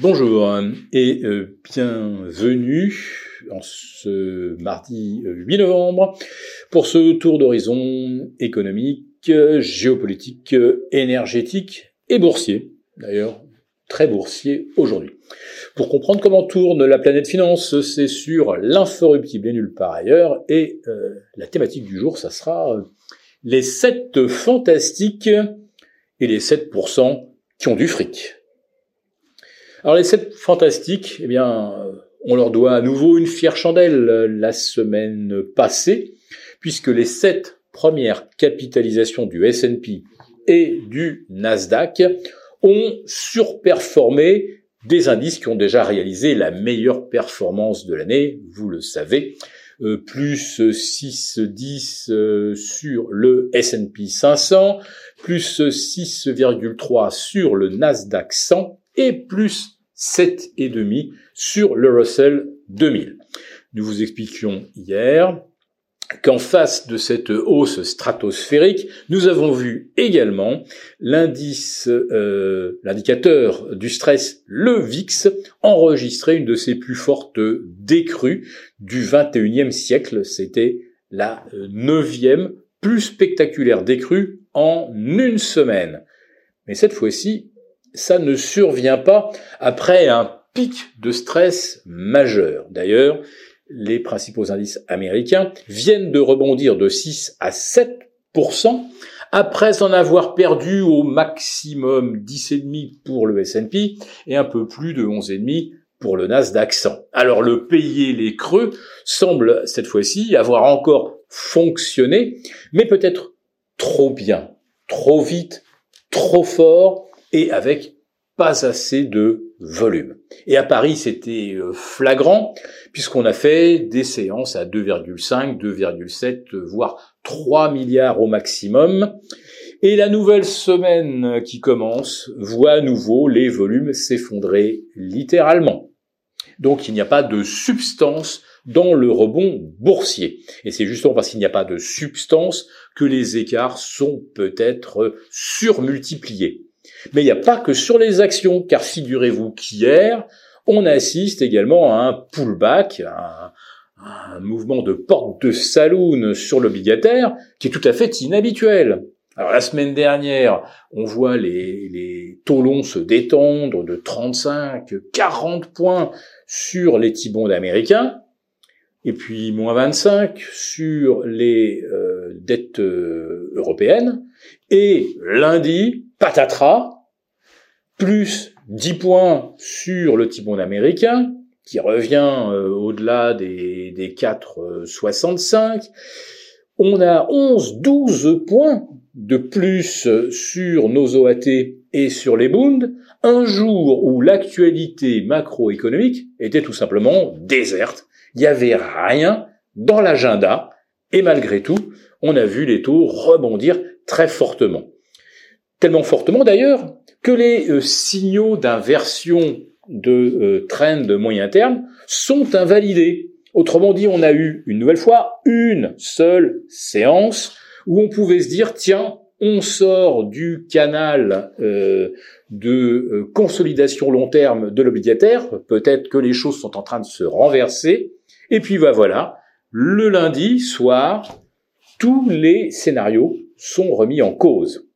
Bonjour et euh, bienvenue en ce mardi 8 euh, novembre pour ce tour d'horizon économique, géopolitique, énergétique et boursier. D'ailleurs, très boursier aujourd'hui. Pour comprendre comment tourne la planète finance, c'est sur l'inforruptible et nulle part ailleurs. Et euh, la thématique du jour, ça sera les 7 fantastiques et les 7% qui ont du fric. Alors les sept fantastiques, eh bien, on leur doit à nouveau une fière chandelle la semaine passée, puisque les sept premières capitalisations du S&P et du Nasdaq ont surperformé des indices qui ont déjà réalisé la meilleure performance de l'année, vous le savez, euh, plus 6,10 euh, sur le S&P 500, plus 6,3 sur le Nasdaq 100 et plus 7,5 sur le Russell 2000. Nous vous expliquions hier qu'en face de cette hausse stratosphérique, nous avons vu également l'indice, euh, l'indicateur du stress, le VIX, enregistrer une de ses plus fortes décrues du 21e siècle. C'était la neuvième plus spectaculaire décrue en une semaine. Mais cette fois-ci, ça ne survient pas après un pic de stress majeur. D'ailleurs, les principaux indices américains viennent de rebondir de 6 à 7% après en avoir perdu au maximum 10,5 pour le S&P et un peu plus de 11,5 pour le Nasdaq 100. Alors le payer les creux semble cette fois-ci avoir encore fonctionné, mais peut-être trop bien, trop vite, trop fort et avec pas assez de volume. Et à Paris, c'était euh, flagrant, puisqu'on a fait des séances à 2,5, 2,7, voire 3 milliards au maximum. Et la nouvelle semaine qui commence voit à nouveau les volumes s'effondrer littéralement. Donc il n'y a pas de substance dans le rebond boursier. Et c'est justement parce qu'il n'y a pas de substance que les écarts sont peut-être surmultipliés. Mais il n'y a pas que sur les actions, car figurez-vous qu'hier, on assiste également à un pullback, à un, mouvement de porte de saloon sur l'obligataire qui est tout à fait inhabituel. Alors la semaine dernière, on voit les, les taux longs se détendre de 35, 40 points sur les T-bonds américains, et puis moins 25 sur les euh, dettes euh, européennes, et lundi, patatras, plus 10 points sur le T-bond américain, qui revient euh, au-delà des, des 4,65. On a 11, 12 points de plus sur nos OAT et sur les Bunds, un jour où l'actualité macroéconomique était tout simplement déserte. Il n'y avait rien dans l'agenda, et malgré tout, on a vu les taux rebondir très fortement. Tellement fortement d'ailleurs que les euh, signaux d'inversion de euh, trend de moyen terme sont invalidés. Autrement dit, on a eu une nouvelle fois une seule séance où on pouvait se dire, tiens, on sort du canal euh, de consolidation long terme de l'obligataire, peut-être que les choses sont en train de se renverser, et puis bah, voilà, le lundi soir, tous les scénarios sont remis en cause.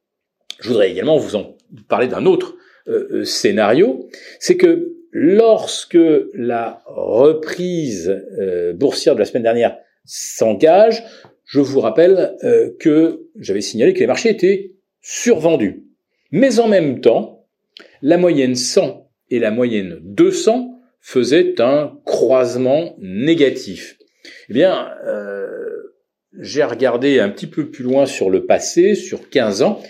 Je voudrais également vous en parler d'un autre euh, euh, scénario, c'est que lorsque la reprise euh, boursière de la semaine dernière s'engage, je vous rappelle que j'avais signalé que les marchés étaient survendus. Mais en même temps, la moyenne 100 et la moyenne 200 faisaient un croisement négatif. Eh bien, j'ai regardé un petit peu plus loin sur le passé, sur 15 ans,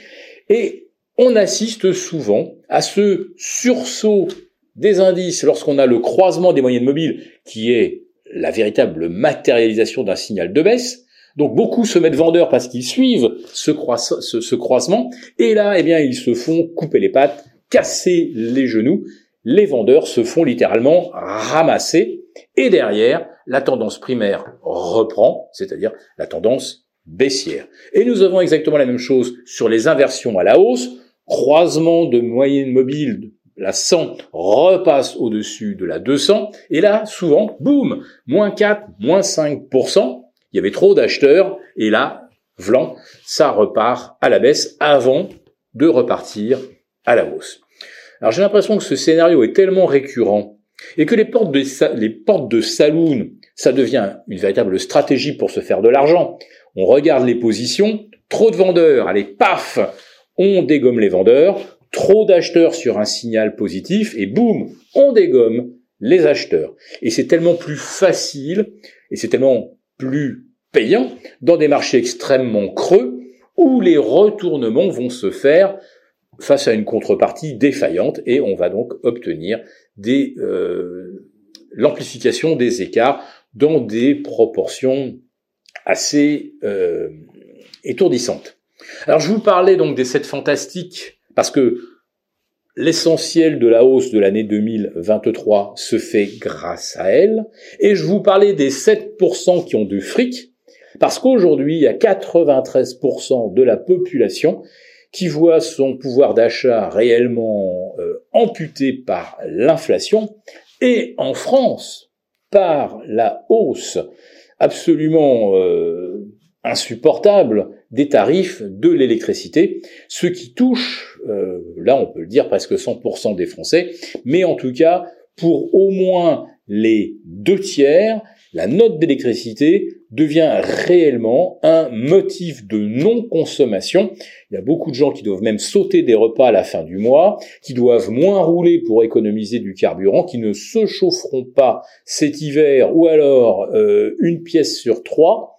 et on assiste souvent à ce sursaut des indices lorsqu'on a le croisement des moyennes mobiles qui est la véritable matérialisation d'un signal de baisse. Donc beaucoup se mettent vendeurs parce qu'ils suivent ce, croisement et là, eh bien, ils se font couper les pattes, casser les genoux. Les vendeurs se font littéralement ramasser et derrière, la tendance primaire reprend, c'est-à-dire la tendance baissière. Et nous avons exactement la même chose sur les inversions à la hausse, croisement de moyenne mobile, la 100 repasse au-dessus de la 200, et là, souvent, boum, moins 4, moins 5%, il y avait trop d'acheteurs, et là, vlan, ça repart à la baisse avant de repartir à la hausse. Alors j'ai l'impression que ce scénario est tellement récurrent et que les portes de, les portes de saloon, ça devient une véritable stratégie pour se faire de l'argent. On regarde les positions, trop de vendeurs, allez, paf, on dégomme les vendeurs, trop d'acheteurs sur un signal positif, et boum, on dégomme les acheteurs. Et c'est tellement plus facile, et c'est tellement plus payant dans des marchés extrêmement creux, où les retournements vont se faire face à une contrepartie défaillante, et on va donc obtenir euh, l'amplification des écarts dans des proportions assez euh, étourdissantes. Alors je vous parlais donc des 7 fantastiques parce que l'essentiel de la hausse de l'année 2023 se fait grâce à elle. Et je vous parlais des 7% qui ont du fric parce qu'aujourd'hui, il y a 93% de la population qui voit son pouvoir d'achat réellement euh, amputé par l'inflation et en France par la hausse absolument euh, insupportable des tarifs de l'électricité, ce qui touche, euh, là on peut le dire, presque 100% des Français, mais en tout cas, pour au moins les deux tiers, la note d'électricité devient réellement un motif de non-consommation. Il y a beaucoup de gens qui doivent même sauter des repas à la fin du mois, qui doivent moins rouler pour économiser du carburant, qui ne se chaufferont pas cet hiver ou alors euh, une pièce sur trois.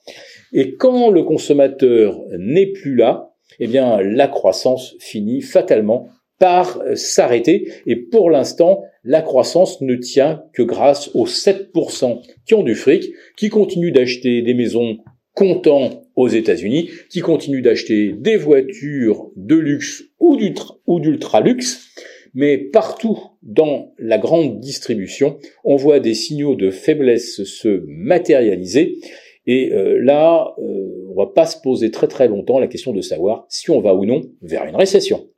Et quand le consommateur n'est plus là, eh bien la croissance finit fatalement par euh, s'arrêter. Et pour l'instant, la croissance ne tient que grâce aux 7% qui ont du fric, qui continuent d'acheter des maisons comptant aux États-Unis, qui continuent d'acheter des voitures de luxe ou d'ultra luxe. Mais partout dans la grande distribution, on voit des signaux de faiblesse se matérialiser. Et euh, là, euh, on va pas se poser très très longtemps la question de savoir si on va ou non vers une récession.